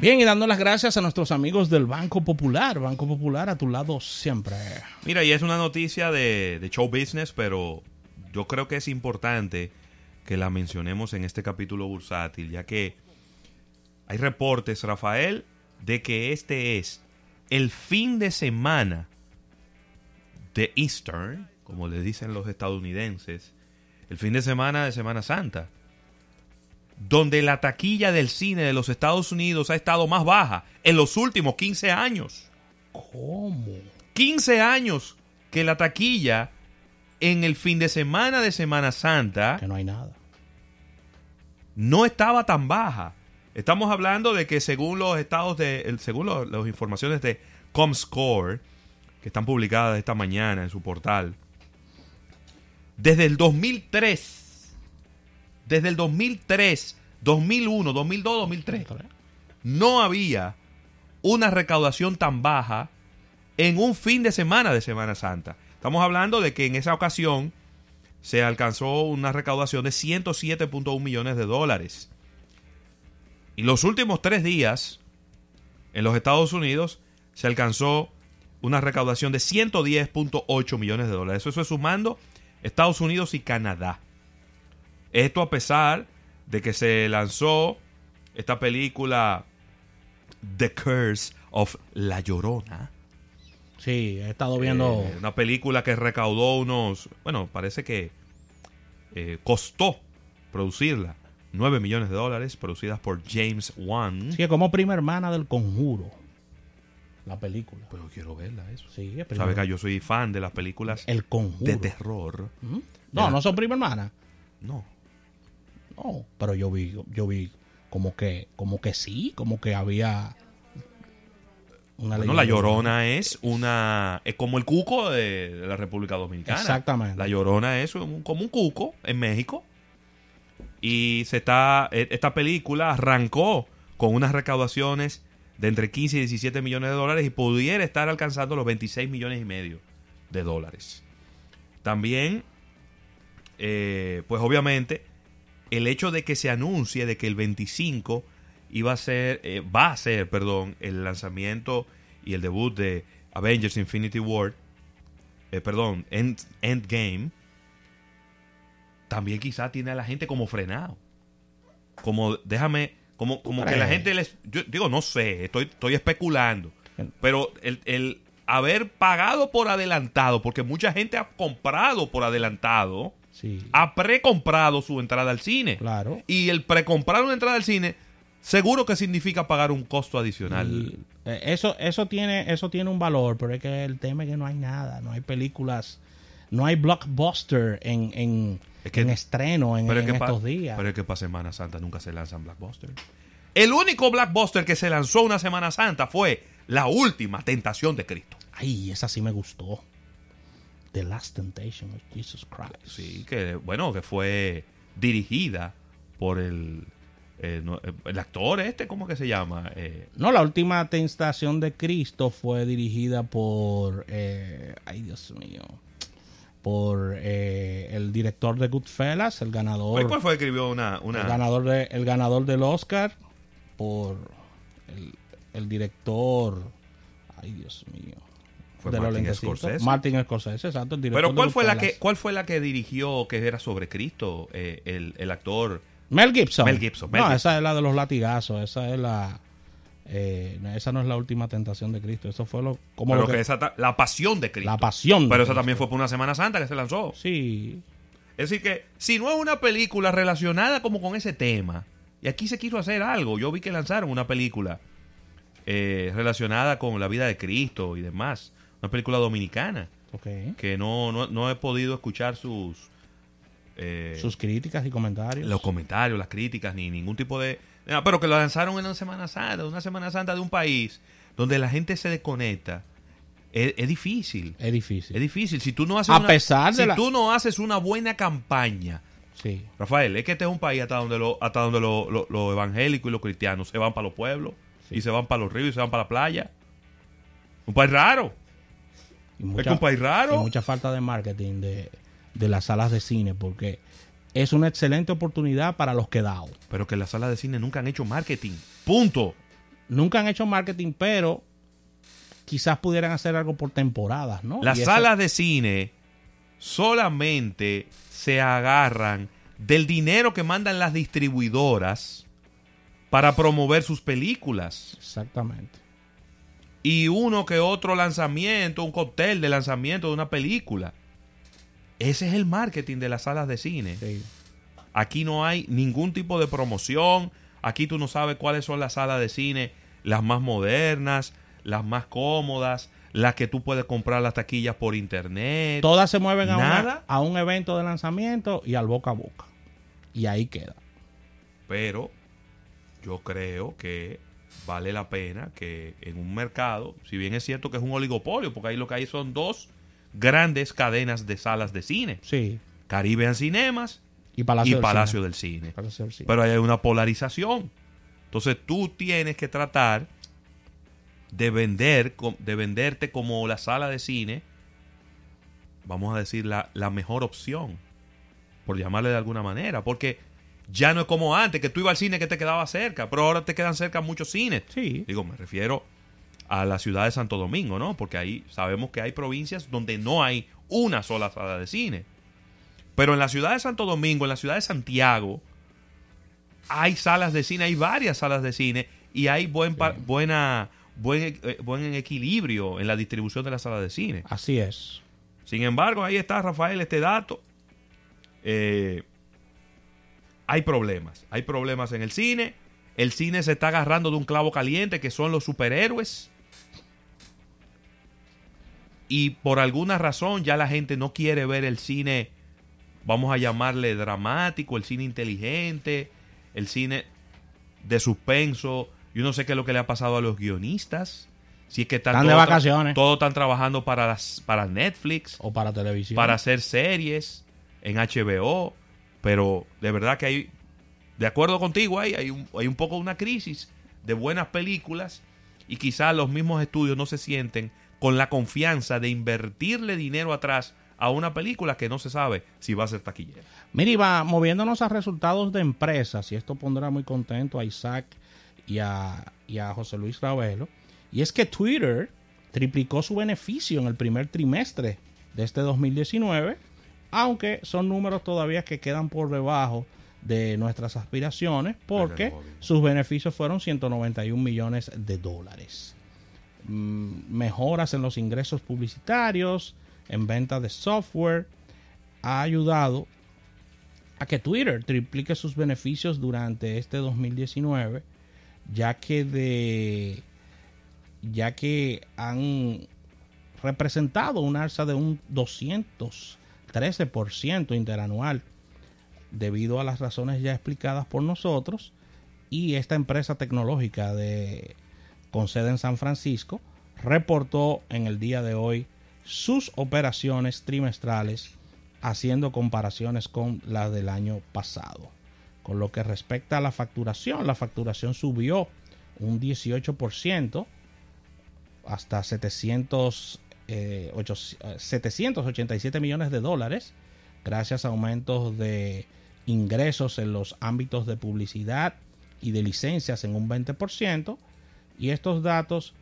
Bien, y dando las gracias a nuestros amigos del Banco Popular. Banco Popular a tu lado siempre. Mira, y es una noticia de, show business, pero yo creo que es importante que la mencionemos en este capítulo bursátil, ya que hay reportes, Rafael, de que este es el fin de semana de Easter, como le dicen los estadounidenses, el fin de semana de Semana Santa donde la taquilla del cine de los Estados Unidos ha estado más baja en los últimos 15 años. ¿Cómo? 15 años que la taquilla en el fin de semana de Semana Santa Que no hay nada. no estaba tan baja. Estamos hablando de que según los estados de, según las informaciones de Comscore, que están publicadas esta mañana en su portal, desde el 2003, desde el 2003, 2001, 2002, 2003, no había una recaudación tan baja en un fin de semana de Semana Santa. Estamos hablando de que en esa ocasión se alcanzó una recaudación de 107.1 millones de dólares. Y los últimos tres días, en los Estados Unidos, se alcanzó una recaudación de 110.8 millones de dólares. Eso es sumando Estados Unidos y Canadá. Esto a pesar de que se lanzó esta película The Curse of La Llorona. Sí, he estado viendo. Eh, una película que recaudó unos, bueno, parece que eh, costó producirla 9 millones de dólares, producidas por James Wan. Sí, como prima hermana del conjuro. La película. Pero quiero verla eso. Sí, es Sabes que yo soy fan de las películas El conjuro. de terror. ¿Mm? No, no son prima hermana. No. No, pero yo vi, yo vi como que, como que sí, como que había una Bueno, la Llorona es una es como el cuco de, de la República Dominicana. Exactamente. La Llorona es un- como un cuco en México. Y se está e- esta película arrancó con unas recaudaciones de entre 15 y 17 millones de dólares y pudiera estar alcanzando los 26 millones y medio de dólares. También, eh, pues obviamente, el hecho de que se anuncie de que el 25 iba a ser, eh, va a ser, perdón, el lanzamiento y el debut de Avengers Infinity War, eh, perdón, End, Endgame, también quizá tiene a la gente como frenado. Como, déjame, como, como que la gente les, yo digo, no sé, estoy, estoy especulando, pero el, el haber pagado por adelantado, porque mucha gente ha comprado por adelantado, Sí, ha precomprado su entrada al cine. claro. Y el precomprar una entrada al cine, seguro que significa pagar un costo adicional. Y, eh, eso, eso tiene, eso tiene un valor, pero es que el tema es que no hay nada, no hay películas, no hay blockbuster en, en, Es que- en estreno en, pero, es pa- estos días. pero es que para Semana Santa nunca se lanzan blockbusters. El único blockbuster que se lanzó una Semana Santa fue La Última Tentación de Cristo. Ay, esa sí me gustó. The Last Temptation of Jesus Christ. Sí, que bueno, que fue dirigida por el, eh, no, eh, el actor este, ¿cómo que se llama? Eh, No, la última tentación de Cristo fue dirigida por, eh, ay Dios mío, por eh, el director de Goodfellas, el ganador, ¿Cuál fue que escribió una... una el ganador de, el ganador del Oscar, por el, el director, ay Dios mío, Fue de los Martin lentecitos. Scorsese. Martin Scorsese, exacto, el director Pero de ¿cuál fue, la que. ¿cuál fue la que dirigió que era sobre Cristo? eh, el, el actor... Mel Gibson. Mel Gibson, Mel no, Gibson. esa es la de los latigazos, esa es la, eh, esa no es la última tentación de Cristo, eso fue lo, como Pero lo que, que, esa la pasión de Cristo. la pasión. Pero esa también fue por una Semana Santa que se lanzó. Sí, Es decir, que si no es una película relacionada como con ese tema, y aquí se quiso hacer algo, yo vi que lanzaron una película eh, relacionada con la vida de Cristo y demás, una película dominicana, ok. que no, no, no he podido escuchar sus, eh, Sus críticas y comentarios. los comentarios, las críticas, ni ningún tipo de... Pero que lo lanzaron en una Semana Santa, una Semana Santa de un país donde la gente se desconecta es, es difícil. Es difícil. Es difícil. Si tú no haces A una, pesar de si la- tú no haces una buena campaña, Sí. Rafael, es que este es un país hasta donde lo- hasta donde lo- lo- los evangélicos y los cristianos se van para los pueblos Sí. y se van para los ríos y se van para la playa. Un país raro. Y es un país raro. y mucha falta de marketing de, de las salas de cine porque es una excelente oportunidad para los quedados. Pero que las salas de cine nunca han hecho marketing. Punto. Nunca han hecho marketing, pero quizás pudieran hacer algo por temporadas, ¿no? Las eso- salas de cine solamente se agarran del dinero que mandan las distribuidoras para promover sus películas. Exactamente. Y uno que otro lanzamiento, un cóctel de lanzamiento de una película. Ese es el marketing de las salas de cine. Sí. Aquí no hay ningún tipo de promoción. Aquí tú no sabes cuáles son las salas de cine, las más modernas, las más cómodas, las que tú puedes comprar las taquillas por internet. Todas se mueven a, una- a un evento de lanzamiento y al boca a boca. Y ahí queda. Pero yo creo que vale la pena que en un mercado, si bien es cierto que es un oligopolio, porque ahí lo que hay son dos grandes cadenas de salas de cine, Sí. Caribbean Cinemas Y Palacio, y del Palacio Cine. del Cine. Palacio del Cine. Pero hay una polarización. Entonces tú tienes que tratar de vender, de venderte como la sala de cine, vamos a decir, la, la mejor opción, por llamarle de alguna manera, porque ya no es como antes, que tú ibas al cine que te quedaba cerca, pero ahora te quedan cerca muchos cines. Sí. Digo, me refiero a la ciudad de Santo Domingo, ¿no? Porque ahí sabemos que hay provincias donde no hay una sola sala de cine. Pero en la ciudad de Santo Domingo, en la ciudad de Santiago, hay salas de cine, hay varias salas de cine y hay buen buena buen, eh, buen equilibrio en la distribución de las salas de cine. Así es. Sin embargo, ahí está, Rafael, este dato. Eh, hay problemas. Hay problemas en el cine. El cine se está agarrando de un clavo caliente que son los superhéroes. Y por alguna razón ya la gente no quiere ver el cine, vamos a llamarle dramático, el cine inteligente, el cine de suspenso. Yo no sé qué es lo que le ha pasado a los guionistas. Si es que están, Están de vacaciones. Todos están trabajando para, las, para Netflix, O para televisión. para hacer series en HBO. Pero de verdad que hay, de acuerdo contigo, hay, hay, un, hay un poco una crisis de buenas películas y quizás los mismos estudios no se sienten con la confianza de invertirle dinero atrás a una película que no se sabe si va a ser taquillera. Mira, Iván, moviéndonos a resultados de empresas, y esto pondrá muy contento a Isaac y a, y a José Luis Ravelo, y es que Twitter triplicó su beneficio en el primer trimestre de este 2019, aunque son números todavía que quedan por debajo de nuestras aspiraciones, porque sus beneficios fueron 191 millones de dólares. Mm, Mejoras en los ingresos publicitarios, en venta de software, ha ayudado a que Twitter triplique sus beneficios durante este 2019, ya que de ya que han representado un alza de un 213% interanual debido a las razones ya explicadas por nosotros y esta empresa tecnológica de con sede en San Francisco reportó en el día de hoy sus operaciones trimestrales haciendo comparaciones con las del año pasado. Con lo que respecta a la facturación, la facturación subió un 18% hasta 700, eh, ocho- eh, 787 millones de dólares gracias a aumentos de ingresos en los ámbitos de publicidad y de licencias en un 20%. Y estos datos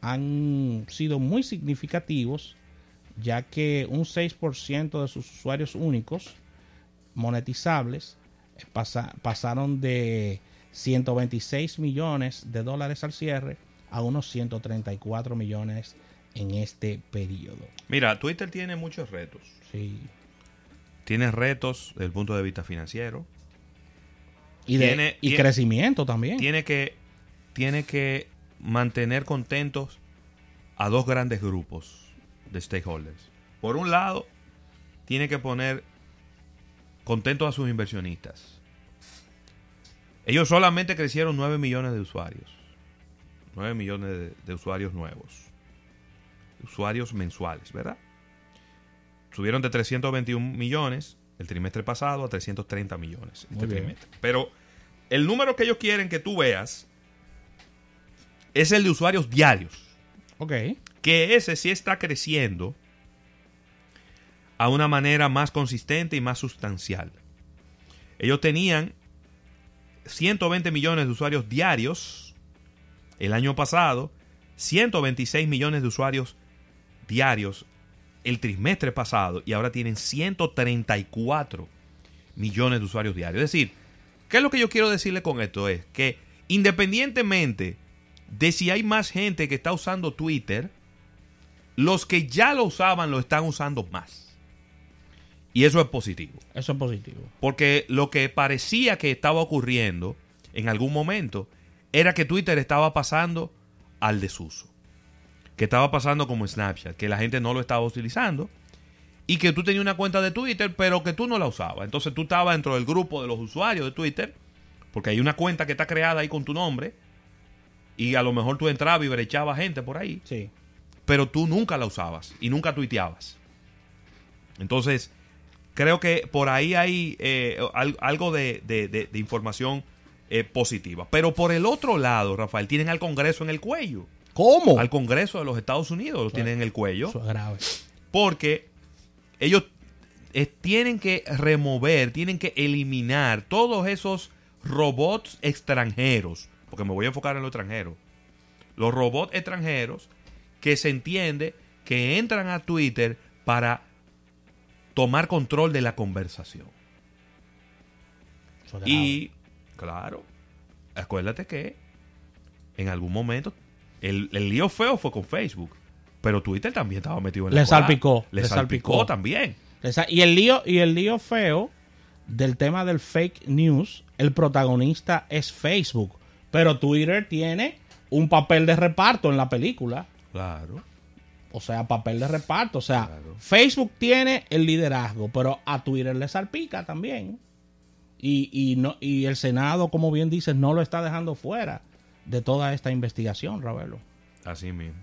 han sido muy significativos ya que un 6% de sus usuarios únicos monetizables eh, pasa- pasaron de 126 millones de dólares al cierre a unos 134 millones en este periodo. Mira, Twitter tiene muchos retos. Sí. Tiene retos desde el punto de vista financiero. Y, de, Tiene- y tiene- crecimiento también. Tiene que, tiene que mantener contentos a dos grandes grupos de stakeholders. Por un lado, tiene que poner contentos a sus inversionistas. Ellos solamente crecieron 9 millones de usuarios. 9 millones de, de usuarios nuevos. Usuarios mensuales, ¿verdad? Subieron de 321 millones el trimestre pasado a 330 millones este trimestre. Pero el número que ellos quieren que tú veas es el de usuarios diarios, Ok. que ese sí está creciendo a una manera más consistente y más sustancial. Ellos tenían 120 millones de usuarios diarios el año pasado, 126 millones de usuarios diarios el trimestre pasado y ahora tienen 134 millones de usuarios diarios. Es decir, ¿qué es lo que yo quiero decirle con esto? Es que independientemente de si hay más gente que está usando Twitter, los que ya lo usaban lo están usando más. Y eso es positivo. Eso es positivo. Porque lo que parecía que estaba ocurriendo en algún momento era que Twitter estaba pasando al desuso. Que estaba pasando como Snapchat, que la gente no lo estaba utilizando. Y que tú tenías una cuenta de Twitter, pero que tú no la usabas. Entonces tú estabas dentro del grupo de los usuarios de Twitter, porque hay una cuenta que está creada ahí con tu nombre. Y a lo mejor tú entrabas y brechabas gente por ahí Sí. pero tú nunca la usabas y nunca tuiteabas. Entonces, creo que por ahí hay eh, al- algo de, de- de- de información eh, positiva. Pero por el otro lado, Rafael, tienen al Congreso en el cuello. ¿Cómo? Al Congreso de los Estados Unidos lo tienen en el cuello. Eso es grave. Porque ellos eh, tienen que remover, tienen que eliminar todos esos robots extranjeros. Porque me voy a enfocar en lo extranjero. Los robots extranjeros que se entiende que entran a Twitter para tomar control de la conversación. Eso es grave. Y, claro, acuérdate que en algún momento el, el lío feo fue con Facebook. Pero Twitter también estaba metido en la Le salpicó, Le, le salpicó, salpicó. también. Y el lío, y el lío feo del tema del fake news, el protagonista es Facebook. Pero Twitter tiene un papel de reparto en la película. Claro. O sea, papel de reparto. O sea, Claro. Facebook tiene el liderazgo, pero a Twitter le salpica también. Y, y, no, y el Senado, como bien dices, no lo está dejando fuera de toda esta investigación, Ravelo. Así mismo.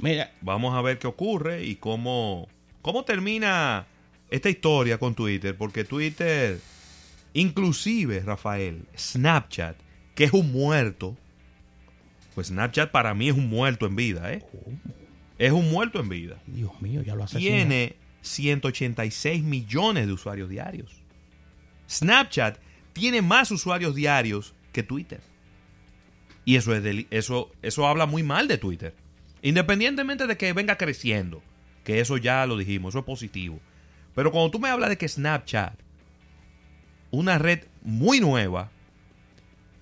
Mira, Vamos a ver qué ocurre y cómo, cómo termina esta historia con Twitter. Porque Twitter, inclusive, Rafael, Snapchat, que es un muerto. Pues Snapchat para mí es un muerto en vida, ¿eh? Es un muerto en vida. Dios mío, ya lo hace Tiene 186 millones de usuarios diarios. Snapchat tiene más usuarios diarios que Twitter. Y eso, es eso, eso habla muy mal de Twitter. Independientemente de que venga creciendo, que eso ya lo dijimos, eso es positivo. Pero cuando tú me hablas de que Snapchat, una red muy nueva,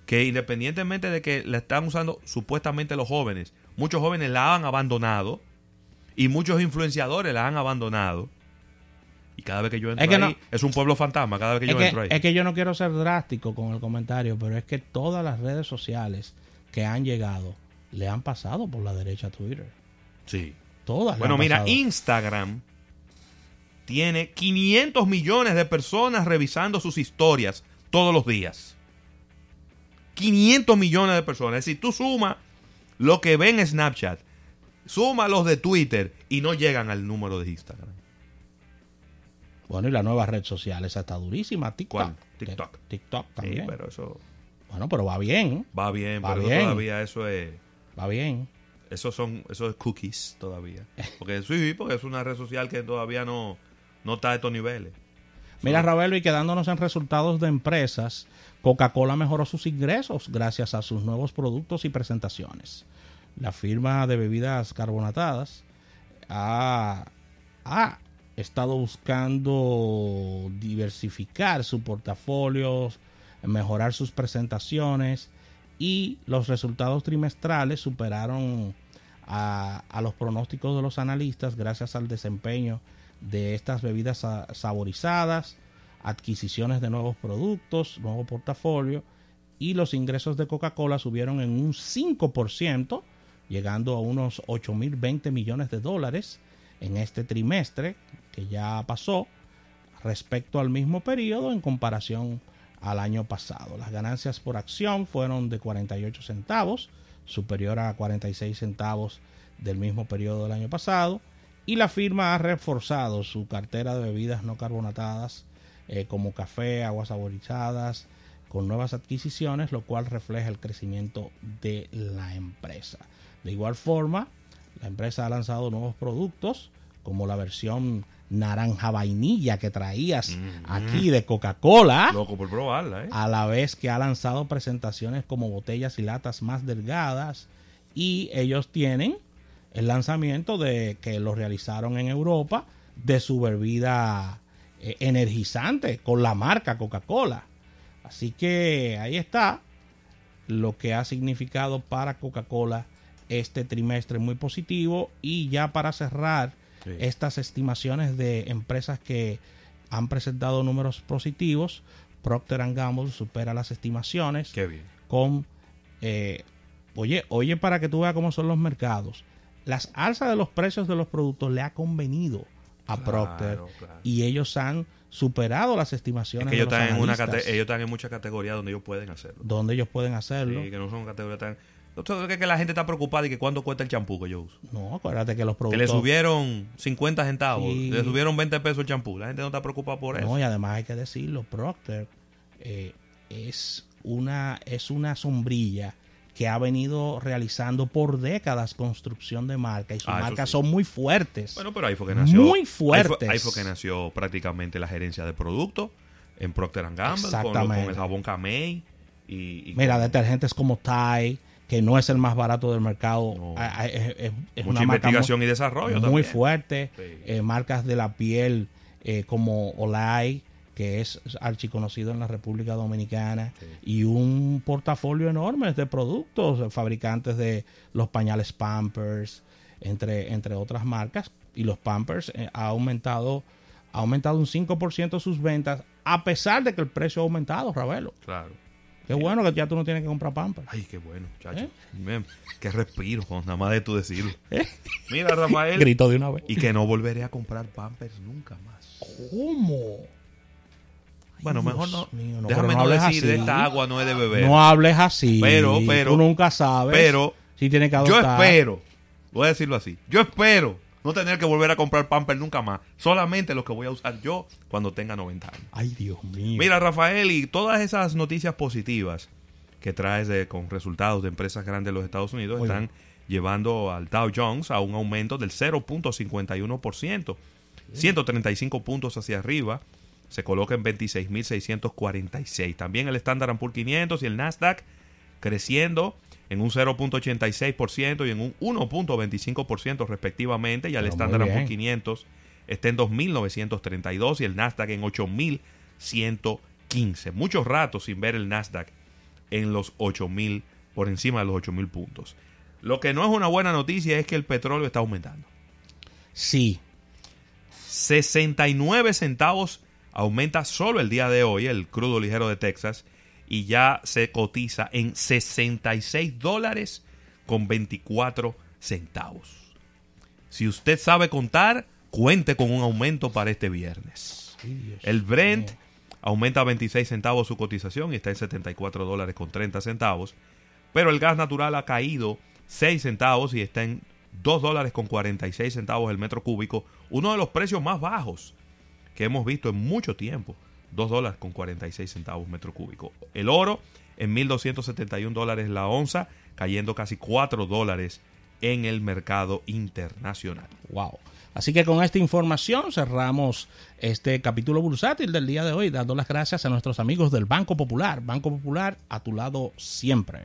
que independientemente de que la están usando supuestamente los jóvenes, muchos jóvenes la han abandonado y muchos influenciadores la han abandonado. Y cada vez que yo entro Es que ahí, no- es un pueblo fantasma cada vez que yo que, entro ahí. es que yo no quiero ser drástico con el comentario, pero es que todas las redes sociales que han llegado le han pasado por la derecha a Twitter. Sí. Todas. Bueno, mira, pasado. Instagram tiene 500 millones de personas revisando sus historias todos los días. 500 millones de personas. Es decir, tú suma lo que ven en Snapchat, suma los de Twitter y no llegan al número de Instagram. Bueno, y la nueva red social, esa está durísima, TikTok. ¿Cuál? TikTok. TikTok Sí, también. pero eso Bueno, pero va bien, va bien, Va pero bien. todavía eso es va bien. eso son eso es cookies todavía. Porque sí, porque es una red social que todavía no no está a estos niveles. Mira, Ravelo, y quedándonos en resultados de empresas, Coca-Cola mejoró sus ingresos gracias a sus nuevos productos y presentaciones. La firma de bebidas carbonatadas ha, ha estado buscando diversificar su portafolio, mejorar sus presentaciones y los resultados trimestrales superaron a, los pronósticos de los analistas gracias al desempeño de estas bebidas sa- saborizadas, adquisiciones de nuevos productos, nuevo portafolio y los ingresos de Coca-Cola subieron en un 5%, llegando a unos 8.020 millones de dólares en este trimestre que ya pasó respecto al mismo periodo en comparación al año pasado. Las ganancias por acción fueron de 48 centavos, superior a 46 centavos del mismo periodo del año pasado. Y la firma ha reforzado su cartera de bebidas no carbonatadas eh, como café, aguas saborizadas, con nuevas adquisiciones, lo cual refleja el crecimiento de la empresa. De igual forma, la empresa ha lanzado nuevos productos como la versión naranja vainilla que traías aquí de Coca-Cola. Loco por probarla, ¿eh? A la vez que ha lanzado presentaciones como botellas y latas más delgadas. Y ellos tienen el lanzamiento de que lo realizaron en Europa de su bebida eh, energizante con la marca Coca-Cola. Así que ahí está lo que ha significado para Coca-Cola este trimestre muy positivo. Y ya para cerrar Sí. estas estimaciones de empresas que han presentado números positivos, Procter Gamble supera las estimaciones Qué bien. con, eh, oye, oye para que tú veas cómo son los mercados. Las alzas de los precios de los productos le ha convenido a Claro, Procter claro. y ellos han superado las Es estimaciones que ellos de los están, en una ellos están en muchas categorías donde ellos pueden hacerlo. donde ellos pueden hacerlo. Sí, que no son categorías tan... Sé, que, que la gente está preocupada y que cuánto cuesta el champú que yo uso. No, acuérdate que los Que productos le subieron 50 centavos, Sí. le subieron 20 pesos el champú. La gente no está preocupada por eso. No, y además hay que decirlo, Procter eh, es una es una sombrilla que ha venido realizando por décadas construcción de marca y sus Ah, marcas sí. son muy fuertes. Bueno, pero ahí fue que nació. Muy ahí fue- fuertes. Ahí fue, que nació prácticamente la gerencia de producto en Procter Gamble, con, con el jabón Camey. Y, y Mira, con detergentes como Tide, que no es el más barato del mercado, No. a- a- es, es- es mucha una investigación muy, y desarrollo. muy también. fuerte. Sí. Eh, marcas de la piel eh, como Olay, que es archiconocido en la República Dominicana, Sí. y un portafolio enorme de productos, eh, fabricantes de los pañales Pampers, entre, entre otras marcas. Y los Pampers eh, ha aumentado ha aumentado un 5% sus ventas, a pesar de que el precio ha aumentado, Ravelo. Claro. Qué bueno que ya tú no tienes que comprar Pampers. Ay, qué bueno, chacho. ¿Eh? Qué respiro, con nada más de tú decirlo. Mira, Rafael. Grito de una vez. y que no volveré a comprar Pampers nunca más. ¿Cómo? Bueno, Dios mejor no. mío, no, déjame no, decir de esta agua no es de beber. No hables así. Pero, pero- Tú nunca sabes. pero si tienes que Yo adoptar. espero, voy a decirlo así, yo espero no tener que volver a comprar Pampers nunca más. Solamente lo que voy a usar yo cuando tenga 90 años. Ay, Dios mío. Mira, Rafael, y todas esas noticias positivas que traes de, con resultados de empresas grandes de los Estados Unidos están llevando al Dow Jones a un aumento del 0.51%. 135 puntos hacia arriba. Se coloca en 26.646. También el Standard Poor's 500 y el Nasdaq creciendo en un 0.86% y en un 1.25% respectivamente. Y el Pero muy Standard bien. Poor's 500 está en 2.932 y el Nasdaq en 8.115. Muchos ratos sin ver el Nasdaq en los 8.000, por encima de los 8.000 puntos. Lo que no es una buena noticia es que el petróleo está aumentando. Sí. 69 centavos aumenta solo el día de hoy el crudo ligero de Texas y ya se cotiza en 66 dólares con 24 centavos. Si usted sabe contar, cuente con un aumento para este viernes. El Brent aumenta a 26 centavos su cotización y está en 74 dólares con 30 centavos. Pero el gas natural ha caído 6 centavos y está en 2 dólares con 46 centavos el metro cúbico. Uno de los precios más bajos que hemos visto en mucho tiempo. 2 dólares con 46 centavos metro cúbico. El oro en 1.271 dólares la onza, cayendo casi 4 dólares en el mercado internacional. Wow. Así que con esta información cerramos este capítulo bursátil del día de hoy, dando las gracias a nuestros amigos del Banco Popular. Banco Popular a tu lado siempre.